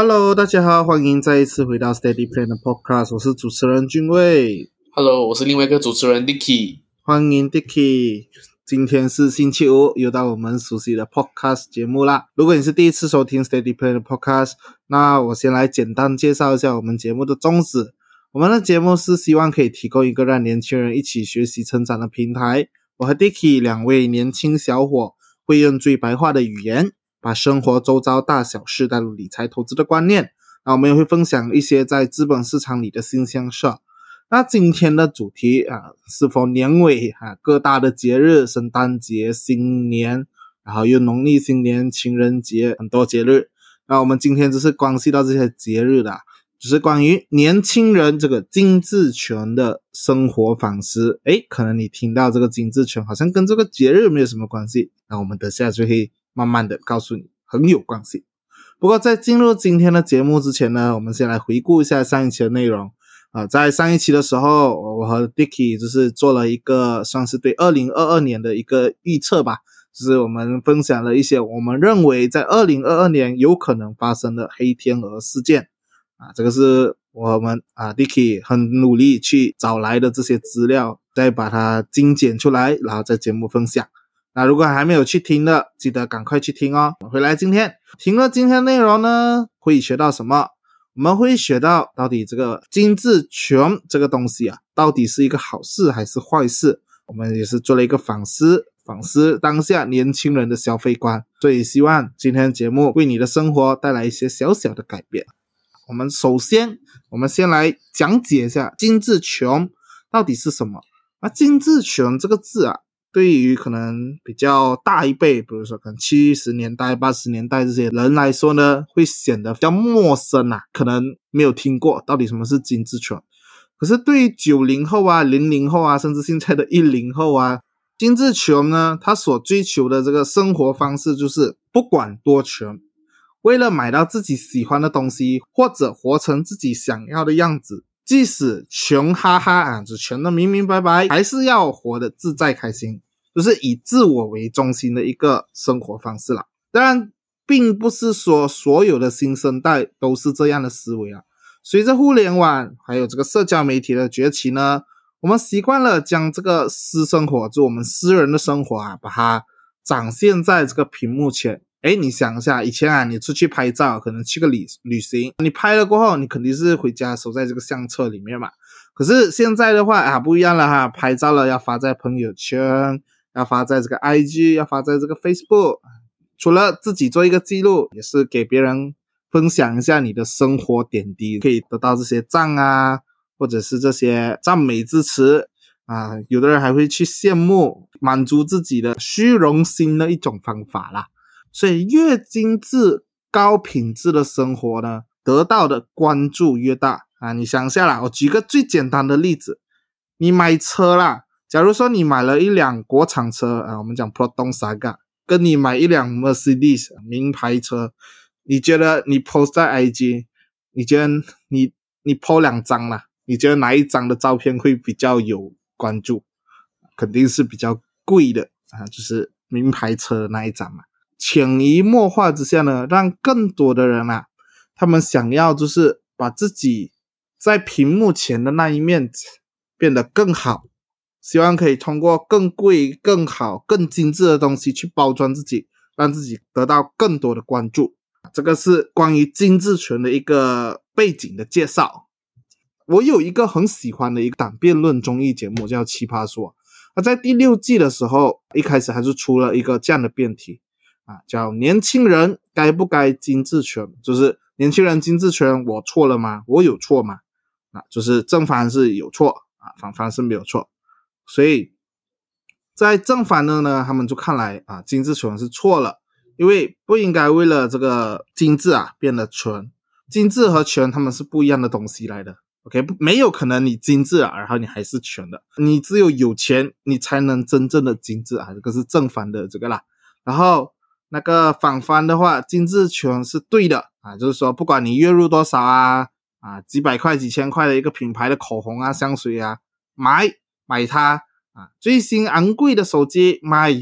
Hello，大家好，欢迎再一次回到 Steady Plan 的 Podcast，我是主持人俊卫。Hello，我是另外一个主持人 Dicky。欢迎 Dicky。今天是星期五，又到我们熟悉的 Podcast 节目啦。如果你是第一次收听 Steady Plan 的 Podcast，那我先来简单介绍一下我们节目的宗旨。我们的节目是希望可以提供一个让年轻人一起学习成长的平台。我和 Dicky 两位年轻小伙会用最白话的语言，把生活周遭大小事带入理财投资的观念。那我们也会分享一些在资本市场里的新鲜事。那今天的主题啊，是否年尾啊，各大的节日，圣诞节、新年，然后又农历新年、情人节，很多节日。那我们今天就是关系到这些节日的，只是关于年轻人这个精致权的生活反思。诶，可能你听到这个精致权好像跟这个节日没有什么关系，那我们等下就可以慢慢的告诉你，很有关系。不过在进入今天的节目之前呢，我们先来回顾一下上一期的内容。啊，在上一期的时候，我和 Dicky 就是做了一个算是对二零二二年的一个预测吧，就是我们分享了一些我们认为在二零二二年有可能发生的黑天鹅事件。啊，这个是我们啊 Dicky 很努力去找来的这些资料，再把它精简出来，然后在节目分享。那如果还没有去听的，记得赶快去听哦。回来今天听了今天内容呢，会学到什么？我们会学到到底这个精致权这个东西啊，到底是一个好事还是坏事？我们也是做了一个反思，反思当下年轻人的消费观。所以希望今天的节目为你的生活带来一些小小的改变。我们首先，我们先来讲解一下精致权到底是什么。那精致权这个字啊，对于可能比较大一辈，比如说可能七十年代、八十年代这些人来说呢，会显得比较陌生啊，可能没有听过到底什么是精致权。可是对于九零后啊、零零后啊，甚至现在的一零后啊，精致权呢，他所追求的这个生活方式就是不管多穷，为了买到自己喜欢的东西，或者活成自己想要的样子。即使穷哈哈啊，只穷的明明白白，还是要活得自在开心，就是以自我为中心的一个生活方式啦。当然，并不是说所有的新生代都是这样的思维啊。随着互联网还有这个社交媒体的崛起呢，我们习惯了将这个私生活，就我们私人的生活啊，把它展现在这个屏幕前。哎，你想一下，以前啊，你出去拍照，可能去个旅旅行，你拍了过后，你肯定是回家收在这个相册里面嘛。可是现在的话啊，不一样了哈，拍照了要发在朋友圈，要发在这个 IG，要发在这个 Facebook。除了自己做一个记录，也是给别人分享一下你的生活点滴，可以得到这些赞啊，或者是这些赞美之词啊。有的人还会去羡慕，满足自己的虚荣心的一种方法啦。所以，越精致、高品质的生活呢，得到的关注越大啊！你想一下啦，我举个最简单的例子，你买车啦，假如说你买了一辆国产车啊，我们讲 Proton Saga，跟你买一辆 Mercedes 名牌车，你觉得你 post 在 IG，你觉得你你 po 两张啦，你觉得哪一张的照片会比较有关注？肯定是比较贵的啊，就是名牌车那一张嘛。潜移默化之下呢，让更多的人啊，他们想要就是把自己在屏幕前的那一面变得更好，希望可以通过更贵、更好、更精致的东西去包装自己，让自己得到更多的关注。这个是关于精致权的一个背景的介绍。我有一个很喜欢的一个党辩论综艺节目叫《奇葩说》，那在第六季的时候，一开始还是出了一个这样的辩题。啊，叫年轻人该不该精致权？就是年轻人精致权，我错了吗？我有错吗？啊，就是正反是有错啊，反方是没有错。所以在正反的呢，他们就看来啊，精致权是错了，因为不应该为了这个精致啊变得纯。精致和权他们是不一样的东西来的。OK，没有可能你精致啊，然后你还是穷的。你只有有钱，你才能真正的精致啊。这个是正反的这个啦，然后。那个反方的话，精致权是对的啊，就是说，不管你月入多少啊，啊，几百块、几千块的一个品牌的口红啊、香水啊，买买它啊，最新昂贵的手机买，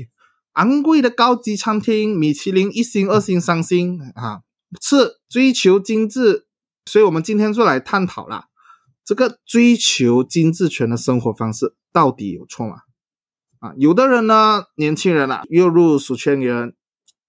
昂贵的高级餐厅，米其林一星、二星、三星啊，是追求精致，所以我们今天就来探讨啦，这个追求精致权的生活方式到底有错吗？啊，有的人呢，年轻人啊，月入数千元，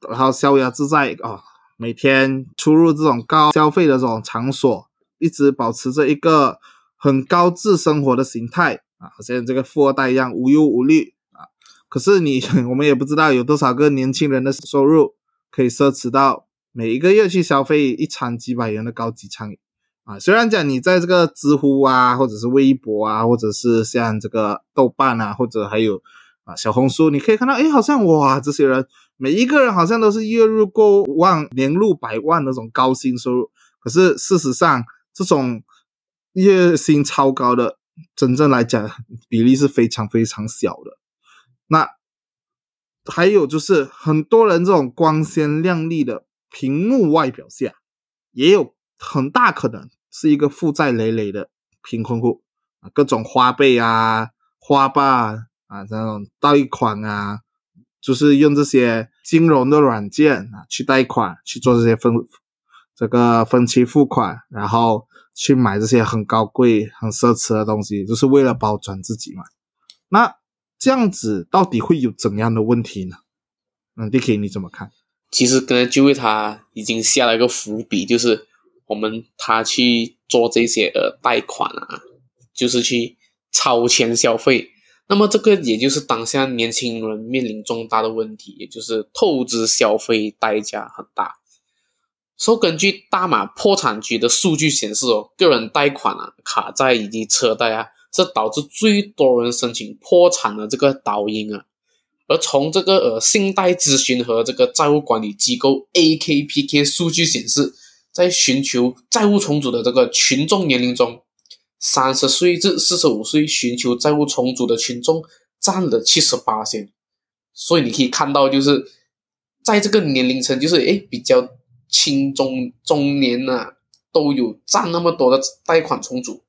然后逍遥自在啊，每天出入这种高消费的这种场所，一直保持着一个很高质生活的形态啊，好像这个富二代一样无忧无虑啊。可是你，我们也不知道有多少个年轻人的收入可以奢侈到每一个月去消费一餐几百元的高级餐饮啊。虽然讲你在这个知乎啊，或者是微博啊，或者是像这个豆瓣啊，或者还有。啊，小红书你可以看到，哎，好像哇，这些人每一个人好像都是月入过万、年入百万那种高薪收入。可是事实上，这种月薪超高的，真正来讲比例是非常非常小的。那还有就是，很多人这种光鲜亮丽的屏幕外表下，也有很大可能是一个负债累累的贫困户啊，各种花呗啊、花吧。啊，这种贷款啊，就是用这些金融的软件啊去贷款去做这些分这个分期付款，然后去买这些很高贵、很奢侈的东西，就是为了包装自己嘛。那这样子到底会有怎样的问题呢？嗯，Dicky 你怎么看？其实刚才就为他已经下了一个伏笔，就是我们他去做这些呃贷款啊，就是去超前消费。那么这个也就是当下年轻人面临重大的问题，也就是透支消费代价很大。说根据大马破产局的数据显示哦，个人贷款啊、卡债以及车贷啊，是导致最多人申请破产的这个导因啊。而从这个呃信贷咨询和这个债务管理机构 AKPK 数据显示，在寻求债务重组的这个群众年龄中。三十岁至四十五岁寻求债务重组的群众占了七十八线，所以你可以看到，就是在这个年龄层，就是诶比较轻中中年呐，都有占那么多的贷款重组，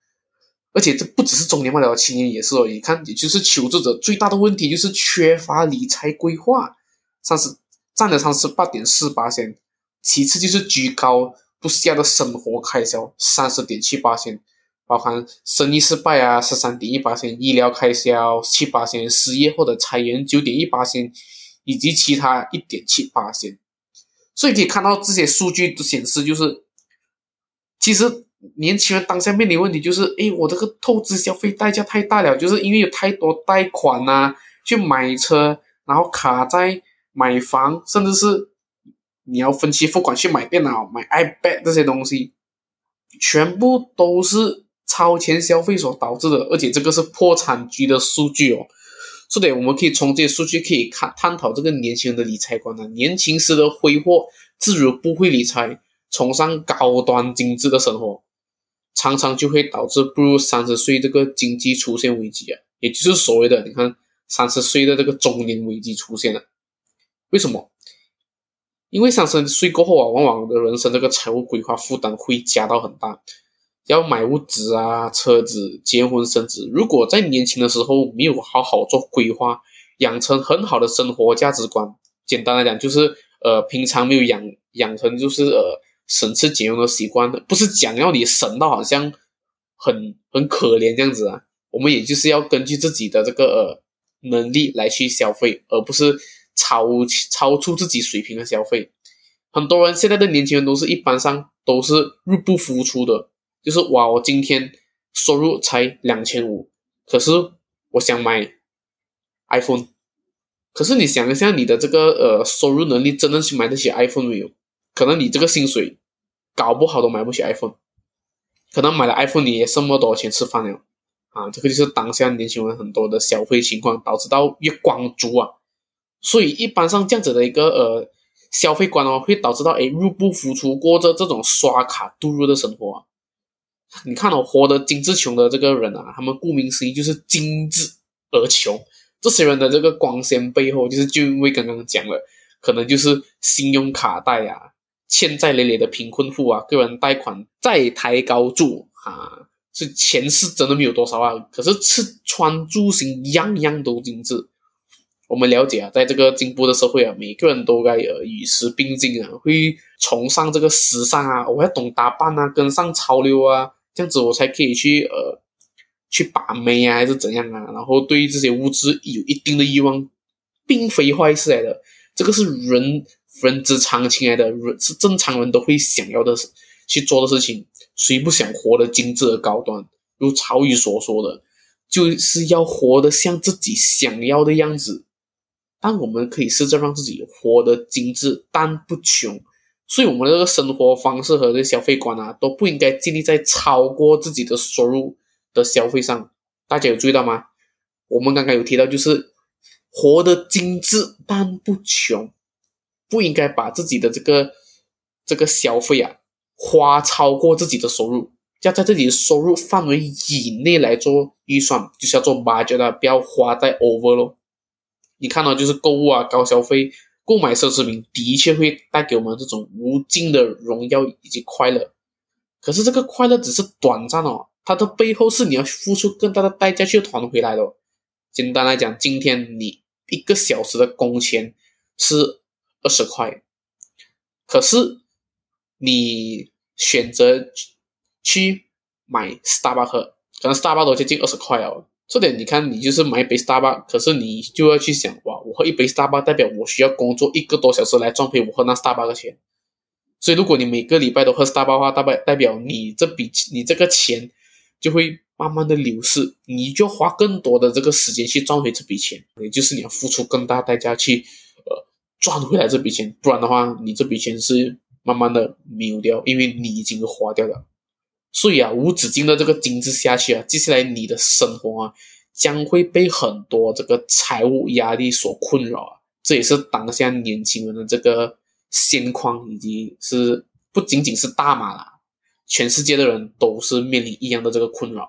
而且这不只是中年罢了，青年也是哦。你看，也就是求助者最大的问题就是缺乏理财规划，三十占了三十八点四八线，其次就是居高不下的生活开销三十点七八线。包含生意失败啊，十三点一八千；医疗开销七八千；失业或者裁员九点一八千，以及其他一点七八千。所以可以看到这些数据都显示，就是其实年轻人当下面临问题就是，哎，我这个透支消费代价太大了，就是因为有太多贷款呐，去买车，然后卡在、买房，甚至是你要分期付款去买电脑、买 iPad 这些东西，全部都是。超前消费所导致的，而且这个是破产局的数据哦。所以我们可以从这些数据可以看探讨这个年轻人的理财观呢。年轻时的挥霍，自如不会理财，崇尚高端精致的生活，常常就会导致步入三十岁这个经济出现危机啊，也就是所谓的你看三十岁的这个中年危机出现了。为什么？因为三十岁过后啊，往往的人生这个财务规划负担会加到很大。要买物质啊，车子，结婚生子。如果在年轻的时候没有好好做规划，养成很好的生活价值观，简单来讲就是，呃，平常没有养养成就是呃省吃俭用的习惯，不是讲要你省到好像很很可怜这样子啊。我们也就是要根据自己的这个呃能力来去消费，而不是超超出自己水平的消费。很多人现在的年轻人都是一般上都是入不敷出的。就是哇，我今天收入才两千五，可是我想买 iPhone，可是你想一下，你的这个呃收入能力真的去买得起 iPhone 没有？可能你这个薪水搞不好都买不起 iPhone，可能买了 iPhone 你也剩不多钱吃饭了啊！这个就是当下年轻人很多的消费情况，导致到月光族啊。所以一般上这样子的一个呃消费观哦，会导致到哎入不敷出，过着这种刷卡度日的生活。你看哦，活得精致穷的这个人啊，他们顾名思义就是精致而穷。这些人的这个光鲜背后，就是就因为刚刚讲了，可能就是信用卡贷啊，欠债累累的贫困户啊，个人贷款债台高筑啊，是钱是真的没有多少啊，可是吃穿住行样样都精致。我们了解啊，在这个进步的社会啊，每个人都该呃与时并进啊，会崇尚这个时尚啊，我要懂打扮啊，跟上潮流啊，这样子我才可以去呃去把妹啊，还是怎样啊？然后对于这些物质有一定的欲望，并非坏事来的，这个是人人之常情来的，人是正常人都会想要的去做的事情。谁不想活得精致而高端？如曹禺所说的，就是要活得像自己想要的样子。但我们可以试着让自己活得精致但不穷。所以，我们的这个生活方式和这消费观啊，都不应该建立在超过自己的收入的消费上。大家有注意到吗？我们刚刚有提到，就是活得精致但不穷，不应该把自己的这个这个消费啊。花超过自己的收入，要在自己的收入范围以内来做预算，就是要做 budget，不要花在 over 咯。你看到就是购物啊，高消费，购买奢侈品的确会带给我们这种无尽的荣耀以及快乐。可是这个快乐只是短暂哦，它的背后是你要付出更大的代价去团回来的。简单来讲，今天你一个小时的工钱是二十块，可是。你选择去买 Starbucks，可能 Starbucks 都接近二十块哦。这点你看，你就是买一杯 Starbucks，可是你就要去想，哇，我喝一杯 Starbucks 代表我需要工作一个多小时来赚回我喝那 Starbucks 的钱。所以，如果你每个礼拜都喝 Starbucks 的话，代表代表你这笔你这个钱就会慢慢的流失，你就花更多的这个时间去赚回这笔钱，也就是你要付出更大代价去呃赚回来这笔钱，不然的话，你这笔钱是。慢慢的没有掉，因为你已经花掉了，所以啊，无止境的这个精致下去啊，接下来你的生活啊，将会被很多这个财务压力所困扰啊，这也是当下年轻人的这个现况，以及是不仅仅是大马啦，全世界的人都是面临一样的这个困扰。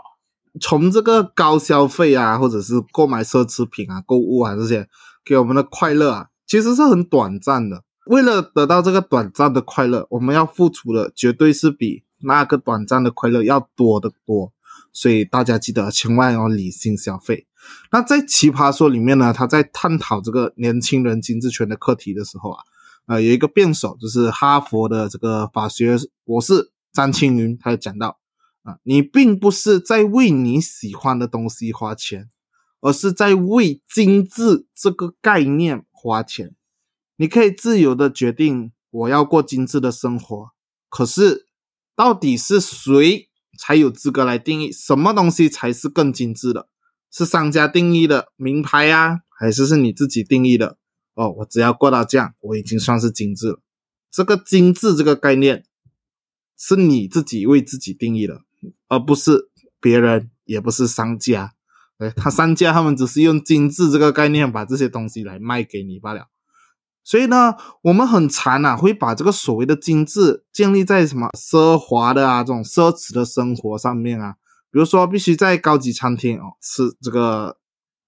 从这个高消费啊，或者是购买奢侈品啊、购物啊这些给我们的快乐啊，其实是很短暂的。为了得到这个短暂的快乐，我们要付出的绝对是比那个短暂的快乐要多得多。所以大家记得千万要理性消费。那在《奇葩说》里面呢，他在探讨这个年轻人精致权的课题的时候啊，呃，有一个辩手就是哈佛的这个法学博士张青云，他就讲到啊，你并不是在为你喜欢的东西花钱，而是在为精致这个概念花钱。你可以自由的决定我要过精致的生活，可是到底是谁才有资格来定义什么东西才是更精致的？是商家定义的名牌呀，还是是你自己定义的？哦，我只要过到这样，我已经算是精致了。这个精致这个概念是你自己为自己定义的，而不是别人，也不是商家。哎，他商家他们只是用精致这个概念把这些东西来卖给你罢了。所以呢，我们很馋呐，会把这个所谓的精致建立在什么奢华的啊，这种奢侈的生活上面啊。比如说，必须在高级餐厅哦吃这个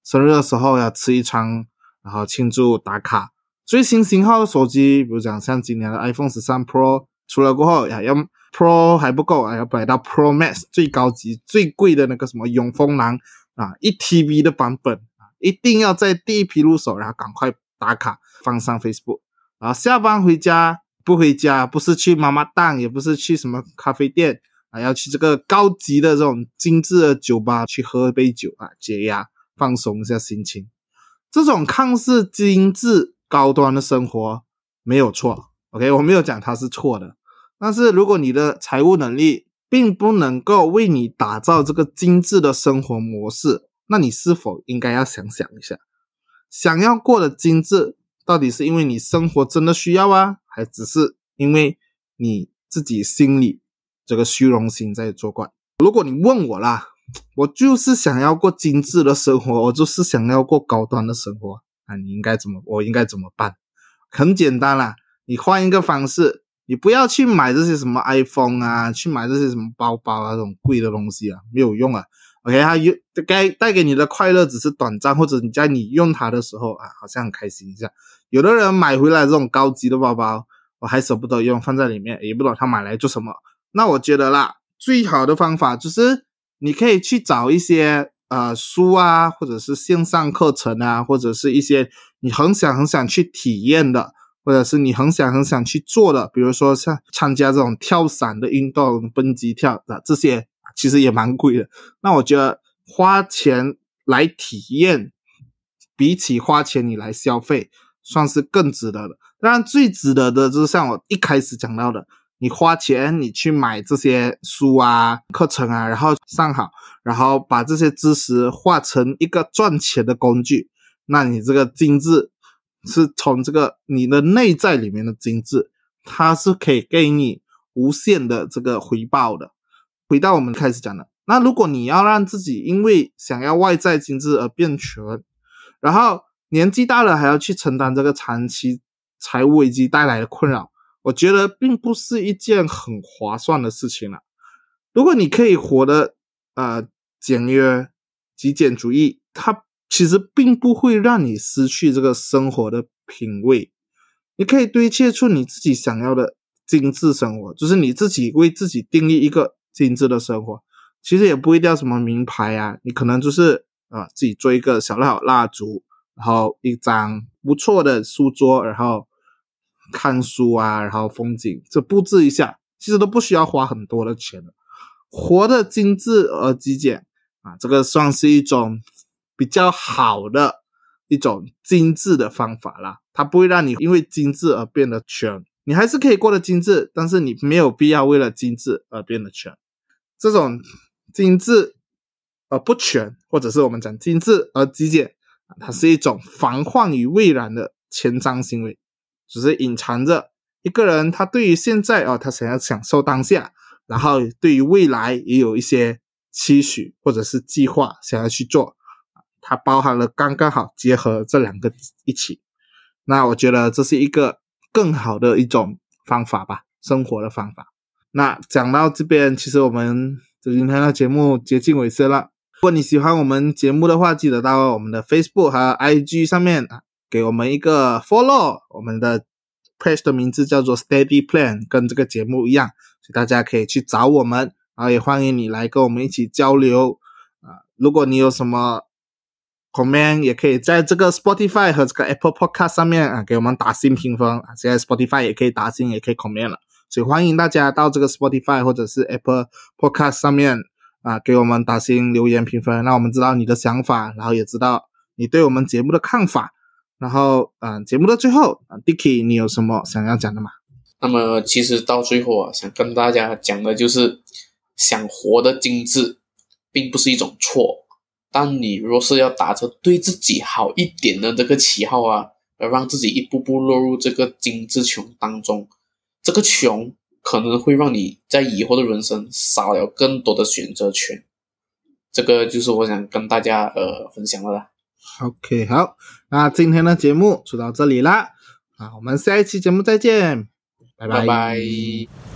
生日的时候要吃一餐，然后庆祝打卡。最新型号的手机，比如讲像今年的 iPhone 十三 Pro 出了过后，呀，要 Pro 还不够，还要买到 Pro Max 最高级、最贵的那个什么永丰蓝啊，一 TB 的版本啊，一定要在第一批入手，然后赶快打卡。放上 Facebook，然后下班回家不回家，不是去妈妈档，也不是去什么咖啡店啊，要去这个高级的这种精致的酒吧去喝一杯酒啊，解压放松一下心情。这种看似精致高端的生活没有错，OK，我没有讲它是错的。但是如果你的财务能力并不能够为你打造这个精致的生活模式，那你是否应该要想想一下，想要过得精致。到底是因为你生活真的需要啊，还只是因为你自己心里这个虚荣心在作怪？如果你问我啦，我就是想要过精致的生活，我就是想要过高端的生活啊，你应该怎么？我应该怎么办？很简单啦，你换一个方式，你不要去买这些什么 iPhone 啊，去买这些什么包包啊，这种贵的东西啊，没有用啊。OK，它有该带给你的快乐只是短暂，或者你在你用它的时候啊，好像很开心一下。有的人买回来这种高级的包包，我还舍不得用，放在里面也不知道他买来做什么。那我觉得啦，最好的方法就是你可以去找一些呃书啊，或者是线上课程啊，或者是一些你很想很想去体验的，或者是你很想很想去做的，比如说像参加这种跳伞的运动、蹦极跳的这些，其实也蛮贵的。那我觉得花钱来体验，比起花钱你来消费，算是更值得的。当然，最值得的就是像我一开始讲到的。你花钱，你去买这些书啊、课程啊，然后上好，然后把这些知识化成一个赚钱的工具，那你这个精致是从这个你的内在里面的精致，它是可以给你无限的这个回报的。回到我们开始讲的，那如果你要让自己因为想要外在精致而变穷，然后年纪大了还要去承担这个长期财务危机带来的困扰。我觉得并不是一件很划算的事情了。如果你可以活得呃简约、极简主义，它其实并不会让你失去这个生活的品味。你可以堆砌出你自己想要的精致生活，就是你自己为自己定义一个精致的生活。其实也不一定要什么名牌啊，你可能就是啊自己做一个小蜡蜡烛，然后一张不错的书桌，然后。看书啊，然后风景，这布置一下，其实都不需要花很多的钱的。活的精致而极简啊，这个算是一种比较好的一种精致的方法啦。它不会让你因为精致而变得穷，你还是可以过得精致，但是你没有必要为了精致而变得穷。这种精致而不全，或者是我们讲精致而极简它是一种防患于未然的前瞻行为。只是隐藏着一个人，他对于现在哦，他想要享受当下，然后对于未来也有一些期许或者是计划想要去做，它包含了刚刚好结合这两个一起。那我觉得这是一个更好的一种方法吧，生活的方法。那讲到这边，其实我们今天的节目接近尾声了。如果你喜欢我们节目的话，记得到我们的 Facebook 和 IG 上面啊。给我们一个 follow，我们的 page 的名字叫做 Steady Plan，跟这个节目一样，所以大家可以去找我们，然后也欢迎你来跟我们一起交流啊。如果你有什么 comment，也可以在这个 Spotify 和这个 Apple Podcast 上面啊给我们打新评分啊。现在 Spotify 也可以打新，也可以 comment 了，所以欢迎大家到这个 Spotify 或者是 Apple Podcast 上面啊给我们打新留言评分，让我们知道你的想法，然后也知道你对我们节目的看法。然后，嗯，节目的最后，Dicky，你有什么想要讲的吗？那么，其实到最后啊，想跟大家讲的就是，想活得精致，并不是一种错。但你若是要打着对自己好一点的这个旗号啊，而让自己一步步落入这个精致穷当中，这个穷可能会让你在以后的人生少了更多的选择权。这个就是我想跟大家呃分享的啦。OK，好，那今天的节目就到这里啦，啊，我们下一期节目再见，拜拜拜。